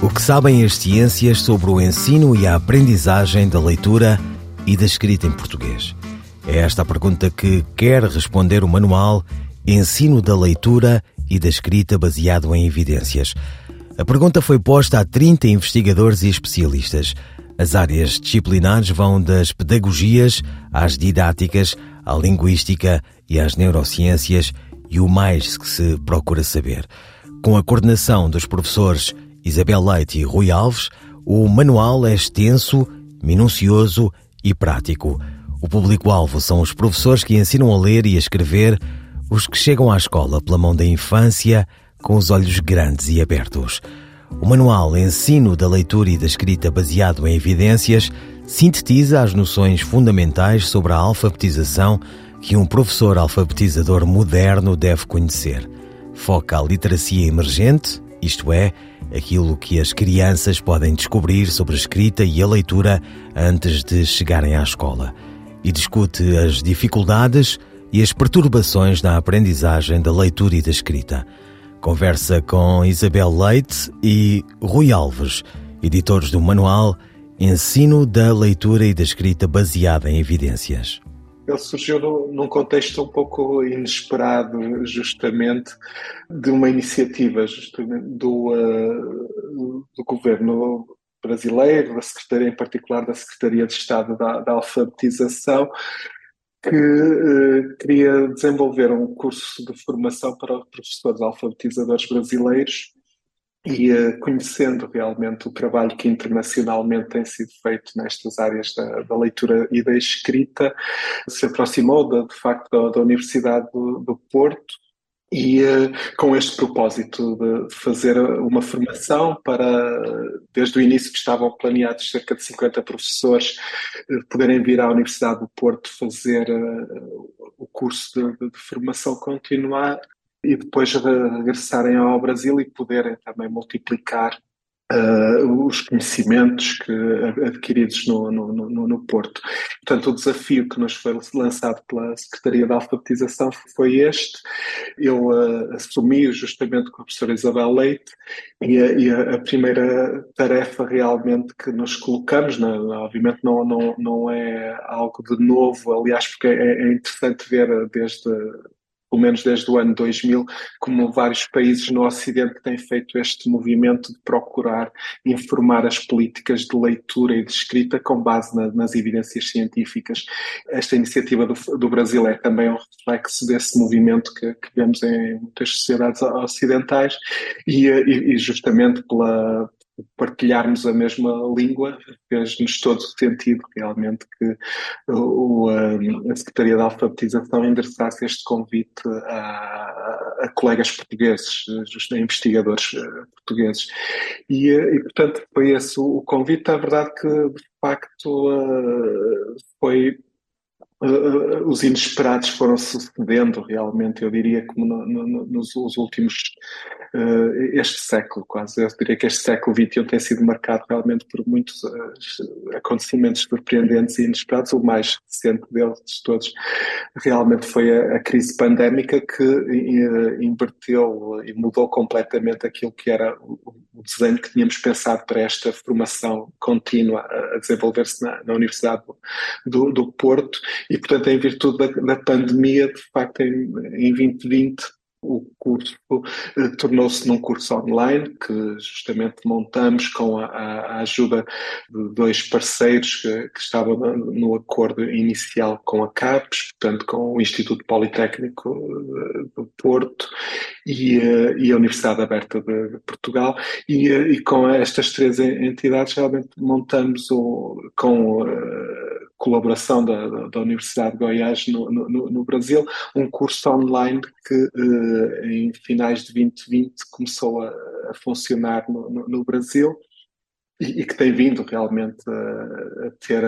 O que sabem as ciências sobre o ensino e a aprendizagem da leitura e da escrita em português? É esta a pergunta que quer responder o manual Ensino da Leitura e da Escrita baseado em evidências. A pergunta foi posta a 30 investigadores e especialistas. As áreas disciplinares vão das pedagogias às didáticas, à linguística e às neurociências e o mais que se procura saber. Com a coordenação dos professores Isabel Leite e Rui Alves, o manual é extenso, minucioso e prático. O público-alvo são os professores que ensinam a ler e a escrever, os que chegam à escola pela mão da infância, com os olhos grandes e abertos. O manual Ensino da Leitura e da Escrita baseado em evidências sintetiza as noções fundamentais sobre a alfabetização que um professor alfabetizador moderno deve conhecer foca a literacia emergente, isto é, aquilo que as crianças podem descobrir sobre a escrita e a leitura antes de chegarem à escola, e discute as dificuldades e as perturbações na aprendizagem da leitura e da escrita. Conversa com Isabel Leite e Rui Alves, editores do manual Ensino da Leitura e da Escrita baseada em evidências ele surgiu no, num contexto um pouco inesperado, justamente, de uma iniciativa justamente do, uh, do governo brasileiro, da Secretaria, em particular da Secretaria de Estado da, da Alfabetização, que uh, queria desenvolver um curso de formação para professores alfabetizadores brasileiros e uh, conhecendo realmente o trabalho que internacionalmente tem sido feito nestas áreas da, da leitura e da escrita, se aproximou de, de facto da, da Universidade do, do, Porto e uh, com este propósito de fazer uma formação para, desde o início que estavam planeados cerca de 50 professores uh, poderem vir à Universidade do Porto fazer o curso de, de, de formação continuada e depois regressarem ao Brasil e poderem também multiplicar uh, os conhecimentos que, adquiridos no, no, no, no, Porto. Portanto, o desafio que nos foi lançado pela Secretaria da Alfabetização foi este. Eu uh, assumi justamente com a professora Isabel Leite e, a, e a, primeira tarefa realmente que nos colocamos, obviamente não, não, não é algo de novo, aliás, porque é, é interessante ver desde pelo menos desde o ano 2000, como vários países no Ocidente têm feito este movimento de procurar informar as políticas de leitura e de escrita com base na, nas evidências científicas. Esta iniciativa do, do, Brasil é também um reflexo desse movimento que, que vemos em muitas sociedades ocidentais e, e, e justamente pela, partilharmos a mesma língua fez-nos todo sentido realmente que o, a Secretaria da Alfabetização endereçasse este convite a, a colegas portugueses, a investigadores eh, portugueses. E, eh, e, portanto, foi esse o convite. A verdade que, de facto, eh, foi Uh, os inesperados foram sucedendo realmente, eu diria, como no, no, nos, últimos, uh, este século quase, eu diria que este século XXI tem sido marcado realmente por muitos uh, acontecimentos surpreendentes e inesperados, o mais recente deles todos realmente foi a, a crise pandémica que inverteu e mudou completamente aquilo que era o, desenho que tínhamos pensado para esta formação contínua a, desenvolver-se na, na, Universidade do, do Porto e, portanto, em virtude da, da pandemia, de facto, em, em 2020, o curso eh, tornou-se num curso online que justamente montamos com a, a ajuda de dois parceiros que, que, estavam no acordo inicial com a CAPES, portanto com o Instituto Politécnico eh, do Porto e, eh, e a Universidade Aberta de, Portugal. E, e, com estas três entidades realmente montamos o, com colaboração da, da, Universidade de Goiás no, no, no, Brasil, um curso online que uh, em finais de 2020 começou a, a funcionar no, no, Brasil e, que tem vindo realmente a ter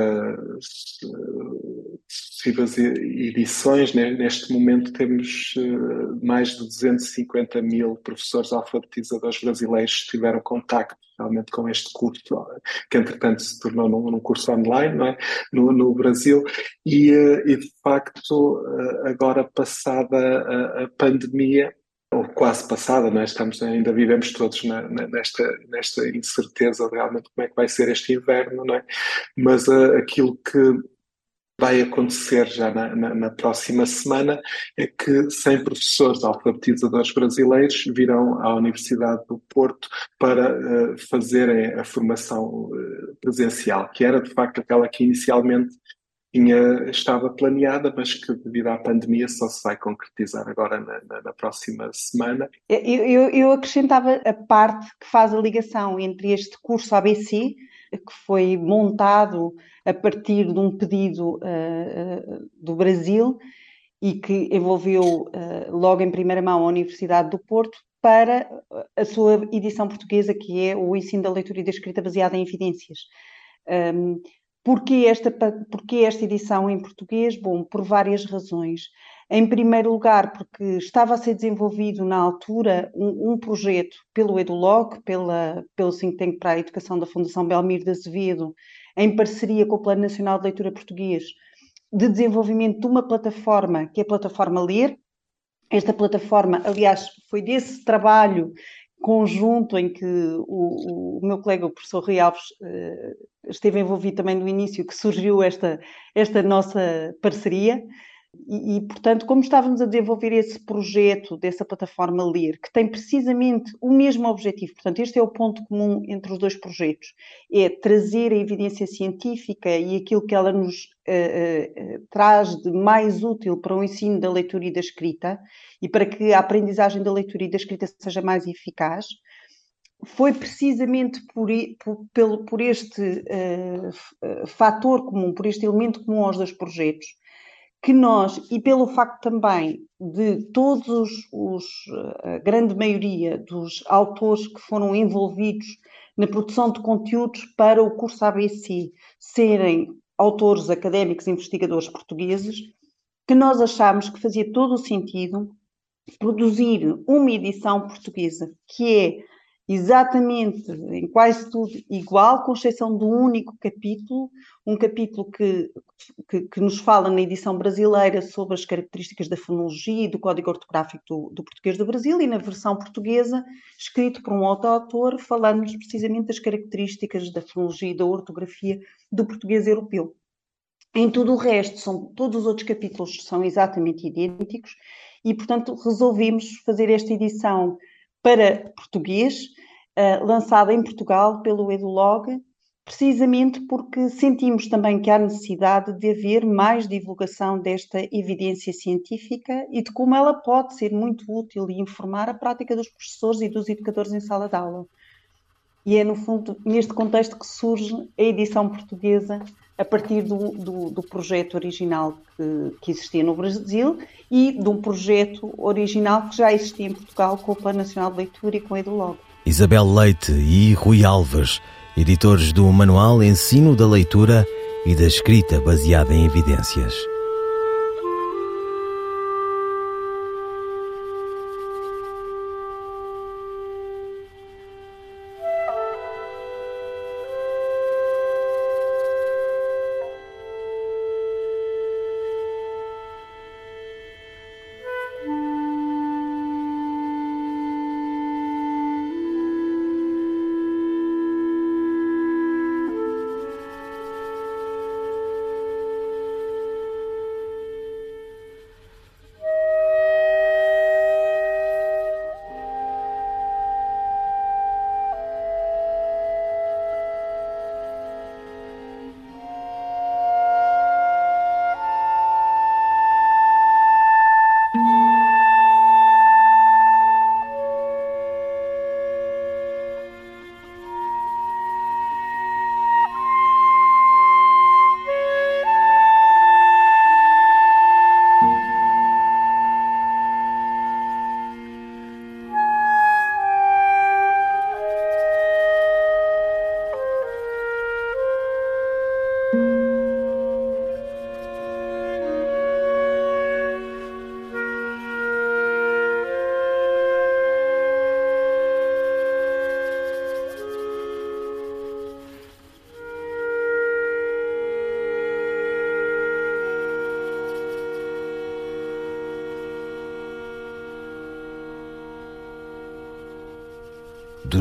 sucessivas edições. Né? Neste momento temos uh, mais de 250 mil professores alfabetizadores brasileiros que tiveram contacto realmente com este curso, que entretanto se tornou num, num curso online é? no, no Brasil, e, uh, e, de facto uh, agora passada a, a pandemia, ou quase passada, não é? Estamos, ainda vivemos todos na, na, nesta, nesta incerteza realmente como é que vai ser este inverno, não é? Mas uh, aquilo que vai acontecer já na, na, na, próxima semana é que 100 professores alfabetizadores brasileiros virão à Universidade do Porto para uh, fazerem a formação uh, presencial, que era de facto aquela que inicialmente tinha, estava planeada, mas que devido à pandemia só se vai concretizar agora na, na, na próxima semana. Eu, eu, eu, acrescentava a parte que faz a ligação entre este curso ABC, que foi montado a partir de um pedido uh, do Brasil e que envolveu uh, logo em primeira mão a Universidade do Porto, para a sua edição portuguesa, que é o ensino da leitura e da escrita baseada em evidências. Um, Porquê esta, porquê esta edição em português? Bom, por várias razões. Em primeiro lugar, porque estava a ser desenvolvido na altura um, um projeto pelo EduLoc, pela, pelo Think Tank para a Educação da Fundação Belmir de Azevedo, em parceria com o Plano Nacional de Leitura Português, de desenvolvimento de uma plataforma, que é a plataforma Ler. Esta plataforma, aliás, foi desse trabalho conjunto em que o, o, meu colega, o professor Rui Alves, eh, esteve envolvido também no início, que surgiu esta, esta nossa parceria. E, e, portanto, como estávamos a desenvolver esse projeto dessa plataforma LIR, que tem precisamente o mesmo objetivo, portanto, este é o ponto comum entre os dois projetos, é trazer a evidência científica e aquilo que ela nos uh, uh, traz de mais útil para o ensino da leitura e da escrita, e para que a aprendizagem da leitura e da escrita seja mais eficaz, foi precisamente por, por, por este uh, fator comum, por este elemento comum aos dois projetos, que nós, e pelo facto também de todos os, a grande maioria dos autores que foram envolvidos na produção de conteúdos para o curso ABC serem autores académicos e investigadores portugueses, que nós achámos que fazia todo o sentido produzir uma edição portuguesa que é exatamente em quase tudo igual, com exceção um único capítulo, um capítulo que, que, que, nos fala na edição brasileira sobre as características da fonologia e do código ortográfico do, do português do Brasil, e na versão portuguesa, escrito por um outro autor, falando-nos precisamente das características da fonologia e da ortografia do português europeu. Em tudo o resto, são, todos os outros capítulos são exatamente idênticos e, portanto, resolvemos fazer esta edição para português, uh, lançada em Portugal pelo EduLog, precisamente porque sentimos também que há necessidade de haver mais divulgação desta evidência científica e de como ela pode ser muito útil e informar a prática dos professores e dos educadores em sala de aula. E é, no fundo, neste contexto que surge a edição portuguesa a partir do, do, do projeto original que, que, existia no Brasil e de um projeto original que já existia em Portugal com o Plano Nacional de Leitura e com a EduLog. Isabel Leite e Rui Alves, editores do Manual Ensino da Leitura e da Escrita baseada em evidências.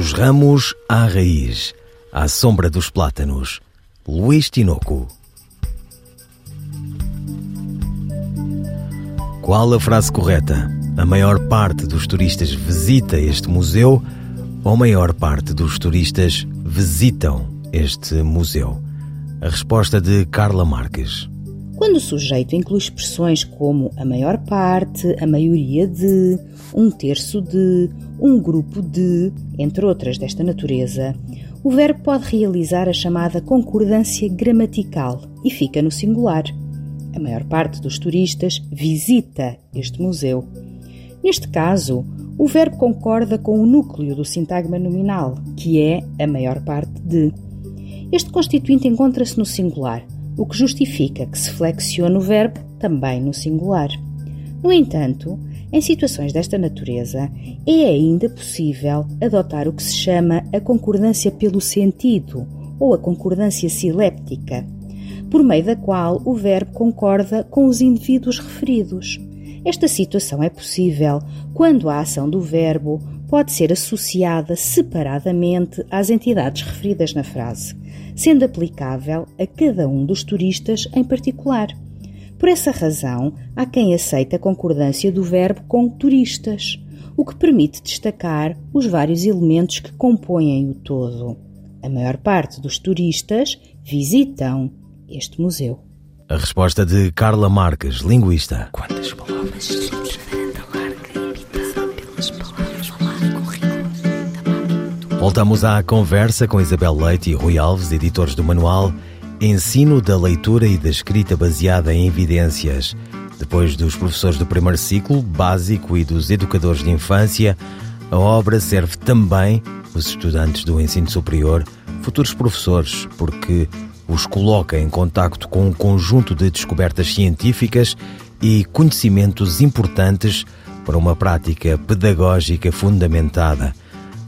Dos ramos à raiz, à sombra dos plátanos. Luís Tinoco. Qual a frase correta? A maior parte dos turistas visita este museu ou a maior parte dos turistas visitam este museu? A resposta de Carla Marques. Quando o sujeito inclui expressões como a maior parte, a maioria de, um terço de, um grupo de, entre outras desta natureza, o verbo pode realizar a chamada concordância gramatical e fica no singular. A maior parte dos turistas visita este museu. Neste caso, o verbo concorda com o núcleo do sintagma nominal, que é a maior parte de. Este constituinte encontra-se no singular, o que justifica que se flexione o verbo também no singular. No entanto, em situações desta natureza, é ainda possível adotar o que se chama a concordância pelo sentido ou a concordância siléptica, por meio da qual o verbo concorda com os indivíduos referidos. Esta situação é possível quando a ação do verbo pode ser associada separadamente às entidades referidas na frase, sendo aplicável a cada um dos turistas em particular. Por essa razão, há quem aceite a concordância do verbo com turistas, o que permite destacar os vários elementos que compõem o todo. A maior parte dos turistas visitam este museu. A resposta de Carla Marques, linguista. Quantas palavras? Voltamos à conversa com Isabel Leite e Rui Alves, editores do manual Ensino da Leitura e da Escrita Baseada em Evidências. Depois dos professores do primeiro ciclo, básico, e dos educadores de infância, a obra serve também os estudantes do ensino superior, futuros professores, porque os coloca em contacto com um conjunto de descobertas científicas e conhecimentos importantes para uma prática pedagógica fundamentada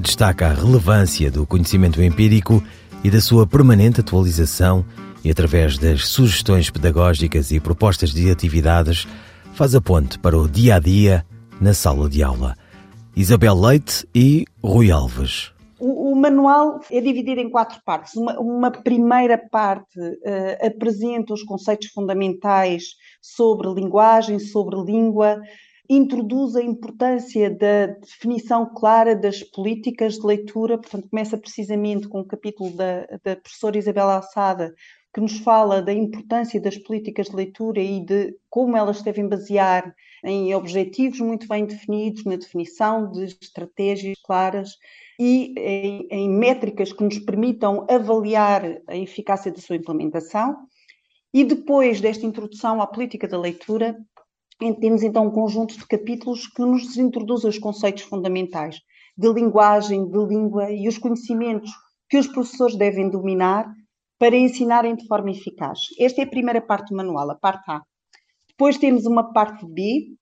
destaca a relevância do conhecimento empírico e da sua permanente atualização e, através das sugestões pedagógicas e propostas de atividades, faz a ponte para o dia a dia na sala de aula. Isabel Leite e Rui Alves. O, o manual é dividido em quatro partes. Uma, uma primeira parte uh, apresenta os conceitos fundamentais sobre linguagem, sobre língua, introduz a importância da definição clara das políticas de leitura, portanto, começa precisamente com o capítulo da, da professora Isabela Alçada, que nos fala da importância das políticas de leitura e de como elas devem basear em objetivos muito bem definidos, na definição de estratégias claras e em, em métricas que nos permitam avaliar a eficácia da sua implementação. E depois desta introdução à política da leitura, temos então um conjunto de capítulos que nos introduz os conceitos fundamentais de linguagem, de língua e os conhecimentos que os professores devem dominar para ensinarem de forma eficaz. Esta é a primeira parte do manual, a parte A. Depois temos uma parte B,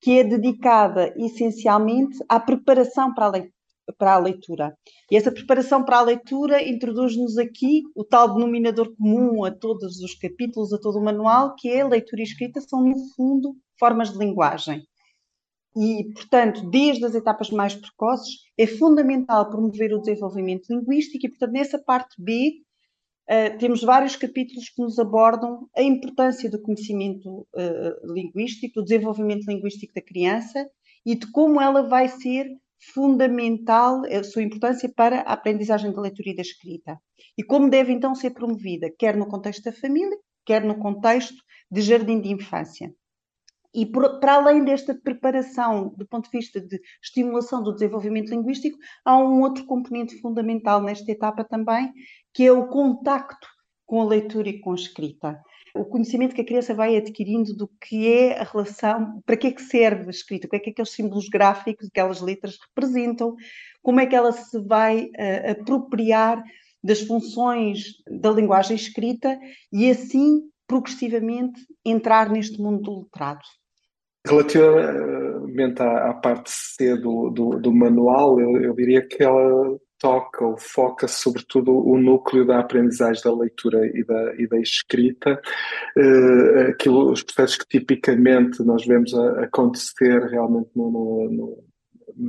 que é dedicada essencialmente à preparação para a leitura para a leitura. E essa preparação para a leitura introduz-nos aqui o tal denominador comum a todos os capítulos, a todo o manual, que é a leitura e escrita, são, no fundo, formas de linguagem. E, portanto, desde as etapas mais precoces, é fundamental promover o desenvolvimento linguístico e, portanto, nessa parte B, uh, temos vários capítulos que nos abordam a importância do conhecimento uh, linguístico, do desenvolvimento linguístico da criança e de como ela vai ser fundamental a sua importância para a aprendizagem da leitura e da escrita. E como deve então ser promovida, quer no contexto da família, quer no contexto de jardim de infância. E por, para além desta preparação do ponto de vista de estimulação do desenvolvimento linguístico, há um outro componente fundamental nesta etapa também, que é o contacto com a leitura e com a escrita. O conhecimento que a criança vai adquirindo do que é a relação, para que é que serve a escrita, o que é que aqueles símbolos gráficos, aquelas letras representam, como é que ela se vai uh, apropriar das funções da linguagem escrita e assim progressivamente entrar neste mundo do letrado. Relativamente à, à parte C do, do, do manual, eu, eu, diria que ela toca ou foca sobretudo o núcleo da aprendizagem da leitura e da, e da escrita, uh, aquilo, os processos que tipicamente nós vemos a, acontecer realmente no, no,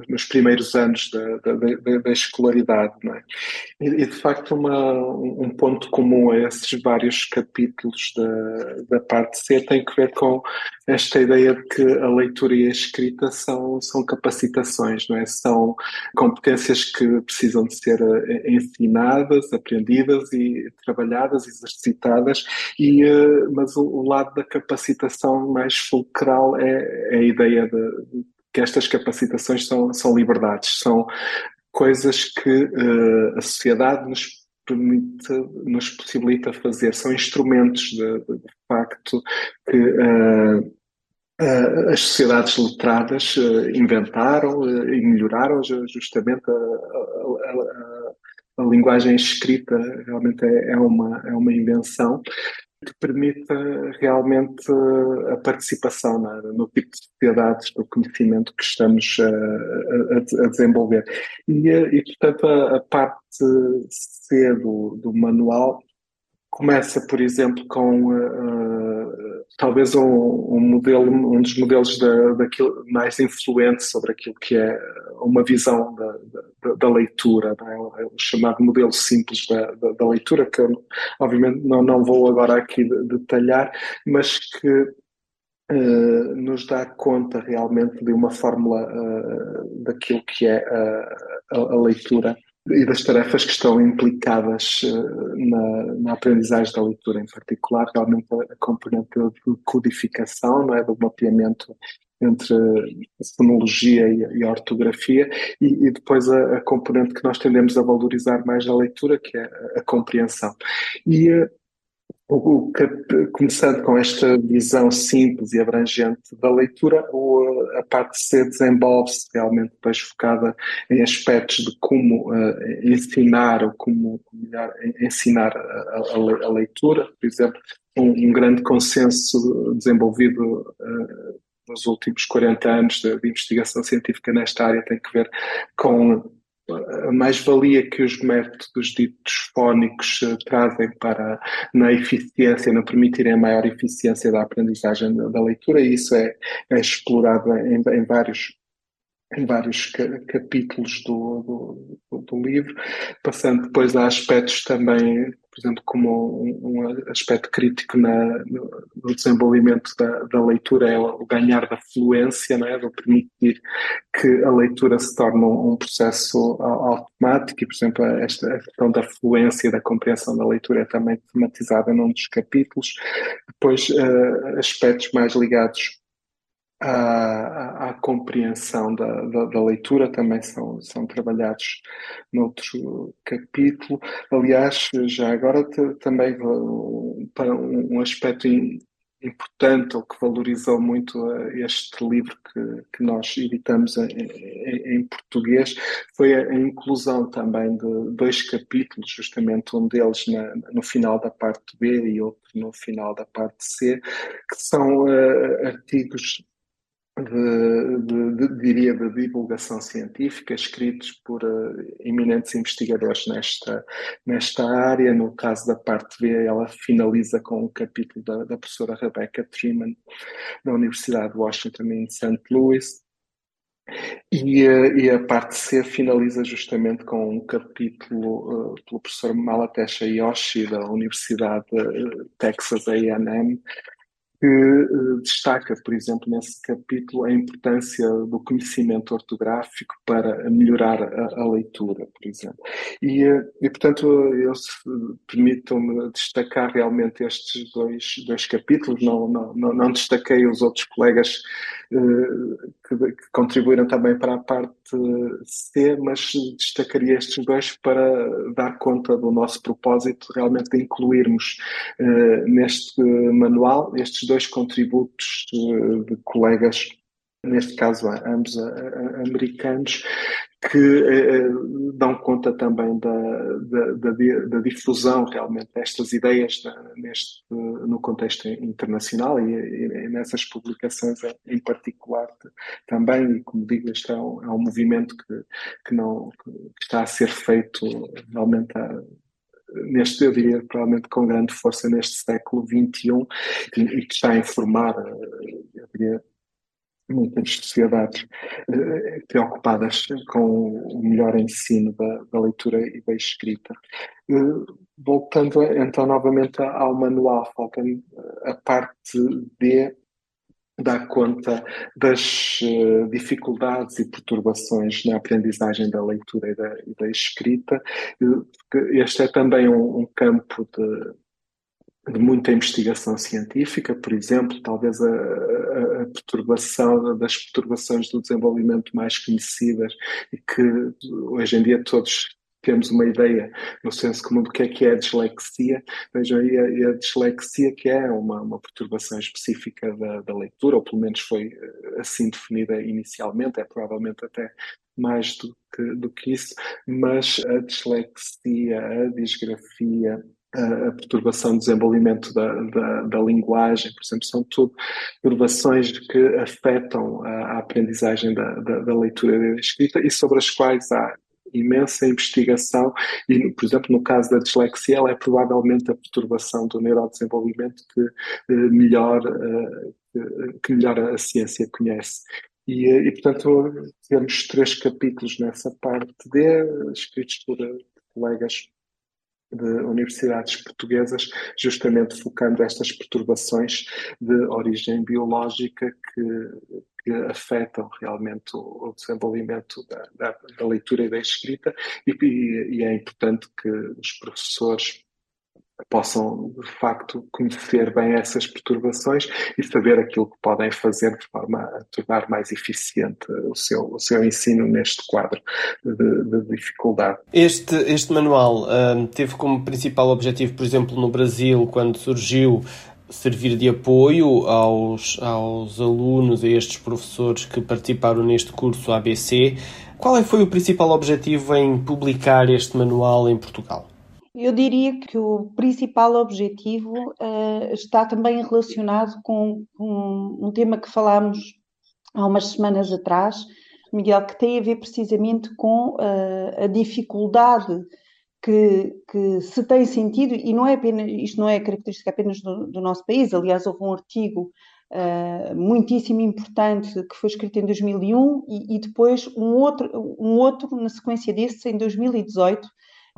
nos primeiros anos da, da, da, da escolaridade. É? E, e, de facto, uma, um ponto comum a esses vários capítulos da, da parte C tem que ver com esta ideia de que a leitura e a escrita são, são capacitações, não é? São competências que precisam de ser eh, ensinadas, aprendidas e trabalhadas, exercitadas, e, eh, mas o, o lado da capacitação mais fulcral é, é a ideia de, que estas capacitações são, são liberdades, são coisas que uh, a sociedade nos permite, nos possibilita fazer, são instrumentos de, de, de facto que uh, as sociedades letradas inventaram e melhoraram justamente a, a, a, a, linguagem escrita. Realmente é, é, uma, é uma invenção que permita realmente a participação no, no tipo de sociedades do conhecimento que estamos a, desenvolver. E, e portanto, a, parte C do, do manual começa, por exemplo, com talvez um, um, modelo, um dos modelos da, daquilo mais influente sobre aquilo que é uma visão da, da, da leitura, é? o chamado modelo simples da, da, leitura, que eu, obviamente não, não vou agora aqui detalhar, mas que uh, nos dá conta realmente de uma fórmula uh, daquilo que é a, a leitura e das tarefas que estão implicadas eh, na, na, aprendizagem da leitura, em particular, realmente a, componente de codificação, não é? do mapeamento entre a fonologia e, a ortografia, e, e depois a, a, componente que nós tendemos a valorizar mais na leitura, que é a, a compreensão. E eh, o, começando com esta visão simples e abrangente da leitura, a parte C desenvolve-se realmente depois focada em aspectos de como uh, ensinar ou como melhor, ensinar a, a, a, leitura. Por exemplo, um, um grande consenso desenvolvido uh, nos últimos 40 anos de, de investigação científica nesta área tem que ver com a mais-valia que os métodos ditos fónicos uh, trazem para na eficiência, na permitirem a maior eficiência da aprendizagem da, da leitura, e isso é, é explorado em, em vários em vários capítulos do, do, do, livro, passando depois a aspectos também, por exemplo, como um, um aspecto crítico na, no, no, desenvolvimento da, da, leitura é o ganhar da fluência, não é? permitir que a leitura se torne um, um processo automático e, por exemplo, esta questão da fluência da compreensão da leitura é também tematizada num dos capítulos. Depois, uh, aspectos mais ligados à, à compreensão da, da, da, leitura também são, são trabalhados noutro capítulo. Aliás, já agora também para um, aspecto importante ou que valorizou muito eh, este livro que, que nós editamos em, em, em, português foi a, inclusão também de dois capítulos, justamente um deles na, no final da parte B e outro no final da parte C, que são uh, artigos de, de, de, diria, de divulgação científica, escritos por uh, eminentes investigadores nesta, nesta área. No caso da parte B, ela finaliza com um capítulo da, da professora Rebecca Treeman, da Universidade de Washington em St. Louis. E, uh, e, a parte C finaliza justamente com um capítulo uh, pelo professor Malatesh Yoshi, da Universidade Texas A&M, que uh, destaca, por exemplo, nesse capítulo, a importância do conhecimento ortográfico para melhorar a, a leitura, por exemplo. E, uh, e portanto, eu permitam-me destacar realmente estes dois, dois capítulos, não, não, não, não destaquei os outros colegas uh, que, que, contribuíram também para a parte C, mas destacaria estes dois para dar conta do nosso propósito realmente de incluirmos neste manual estes dois contributos de, de colegas, neste caso ambos americanos, que eh, dão conta também da, da, da, da, difusão realmente destas ideias neste, no contexto internacional e, e, nessas publicações em particular também, e como digo, este é um, é um movimento que, que, não, que está a ser feito realmente a, neste, eu diria, provavelmente com grande força neste século XXI e que está a informar, eh, eu diria, muitas sociedades eh, preocupadas com o melhor ensino da, da, leitura e da escrita. Eh, voltando então novamente ao manual, falta a parte D dá conta das uh, dificuldades e perturbações na aprendizagem da leitura e da, e da escrita. Este é também um, um campo de, de, muita investigação científica, por exemplo, talvez a, a, perturbação das perturbações do desenvolvimento mais conhecidas e que hoje em dia todos temos uma ideia no senso comum do que é que é a dislexia. Vejam aí a, a dislexia, que é uma, uma perturbação específica da, da, leitura, ou pelo menos foi eh, assim definida inicialmente, é provavelmente até mais do que, do que isso, mas a dislexia, a disgrafia, a perturbação do desenvolvimento da, da, da, linguagem, por exemplo, são tudo perturbações que afetam a, a aprendizagem da, da, da, leitura e da escrita e sobre as quais há imensa investigação e, por exemplo, no caso da dislexia, ela é provavelmente a perturbação do neurodesenvolvimento que eh, melhor, eh, que melhor a ciência conhece. E, eh, e, portanto, temos três capítulos nessa parte D, escritos por colegas de universidades portuguesas, justamente focando estas perturbações de origem biológica que, que afetam realmente o, o desenvolvimento da, da, da, leitura e da escrita, e, e, e é importante que os professores possam de facto conhecer bem essas perturbações e saber aquilo que podem fazer de forma a tornar mais eficiente o seu, o seu ensino neste quadro de, de dificuldade. Este, este manual um, teve como principal objetivo, por exemplo, no Brasil, quando surgiu, servir de apoio aos, aos alunos, a estes professores que participaram neste curso ABC. Qual é foi o principal objetivo em publicar este manual em Portugal? Eu diria que o principal objetivo uh, está também relacionado com, com, um tema que falámos há umas semanas atrás, Miguel, que tem a ver precisamente com uh, a dificuldade que, que, se tem sentido, e não é apenas, isto não é característica apenas do, do nosso país, aliás, houve um artigo uh, muitíssimo importante que foi escrito em 2001 e, e, depois um outro, um outro na sequência desse em 2018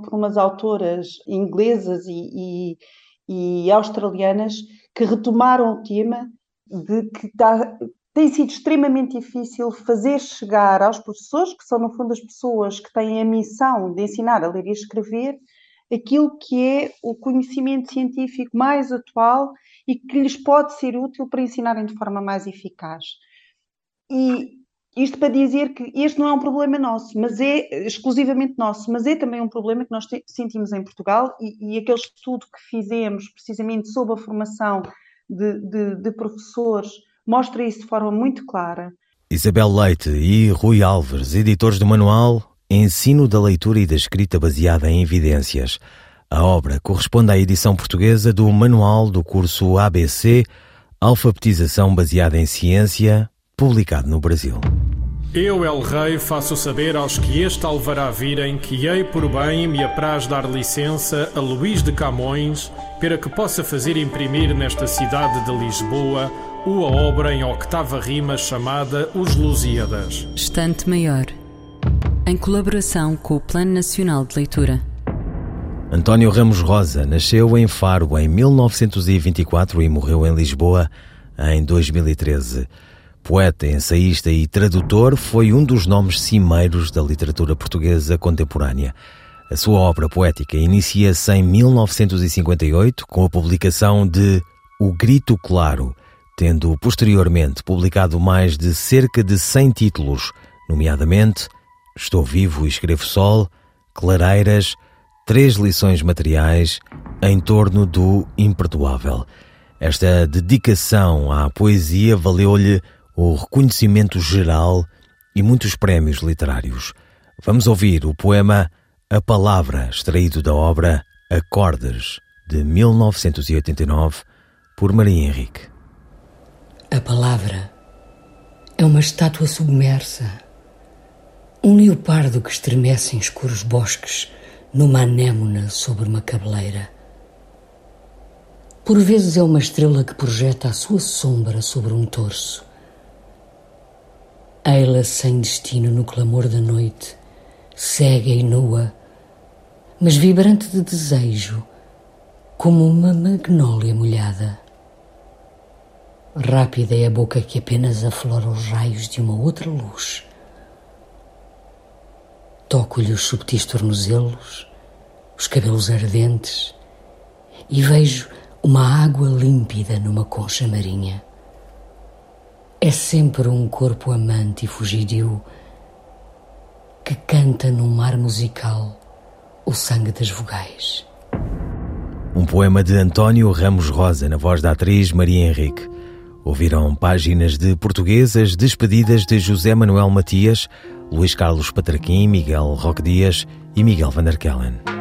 por umas autoras inglesas e, e, e australianas que retomaram o tema de que está, tem sido extremamente difícil fazer chegar aos professores, que são no fundo as pessoas que têm a missão de ensinar a ler e escrever, aquilo que é o conhecimento científico mais atual e que lhes pode ser útil para ensinarem de forma mais eficaz. E isto para dizer que este não é um problema nosso, mas é exclusivamente nosso, mas é também um problema que nós sentimos em Portugal e, e aquele estudo que fizemos precisamente sobre a formação de, de, de professores mostra isso de forma muito clara. Isabel Leite e Rui Alves, editores do manual Ensino da Leitura e da Escrita baseada em Evidências. A obra corresponde à edição portuguesa do Manual do curso ABC Alfabetização baseada em Ciência, publicado no Brasil. Eu, El Rei, faço saber aos que este alvará virem que hei por bem me apraz dar licença a Luís de Camões para que possa fazer imprimir nesta cidade de Lisboa uma obra em octava rima chamada Os Lusíadas. Estante Maior, em colaboração com o Plano Nacional de Leitura. António Ramos Rosa nasceu em Faro em 1924 e morreu em Lisboa em 2013. Poeta, ensaísta e tradutor, foi um dos nomes cimeiros da literatura portuguesa contemporânea. A sua obra poética inicia-se em 1958 com a publicação de O Grito Claro, tendo posteriormente publicado mais de cerca de 100 títulos, nomeadamente Estou Vivo e Escrevo Sol, Clareiras, Três Lições Materiais, em torno do imperdoável. Esta dedicação à poesia valeu-lhe o reconhecimento geral e muitos prémios literários. Vamos ouvir o poema A Palavra, extraído da obra Acordes, de 1989, por Maria Henrique. A palavra é uma estátua submersa, um leopardo que estremece em escuros bosques numa anémona sobre uma cabeleira. Por vezes é uma estrela que projeta a sua sombra sobre um torso Ei-la sem destino no clamor da noite, cega e nua, mas vibrante de desejo, como uma magnólia molhada. Rápida é a boca que apenas aflora os raios de uma outra luz. Toco-lhe os subtis tornozelos, os cabelos ardentes e vejo uma água límpida numa concha marinha. É sempre um corpo amante e fugidio que canta num mar musical o sangue das vogais. Um poema de António Ramos Rosa, na voz da atriz Maria Henrique. Ouviram páginas de portuguesas despedidas de José Manuel Matias, Luís Carlos Patraquim, Miguel Roque Dias e Miguel Van der Kellen.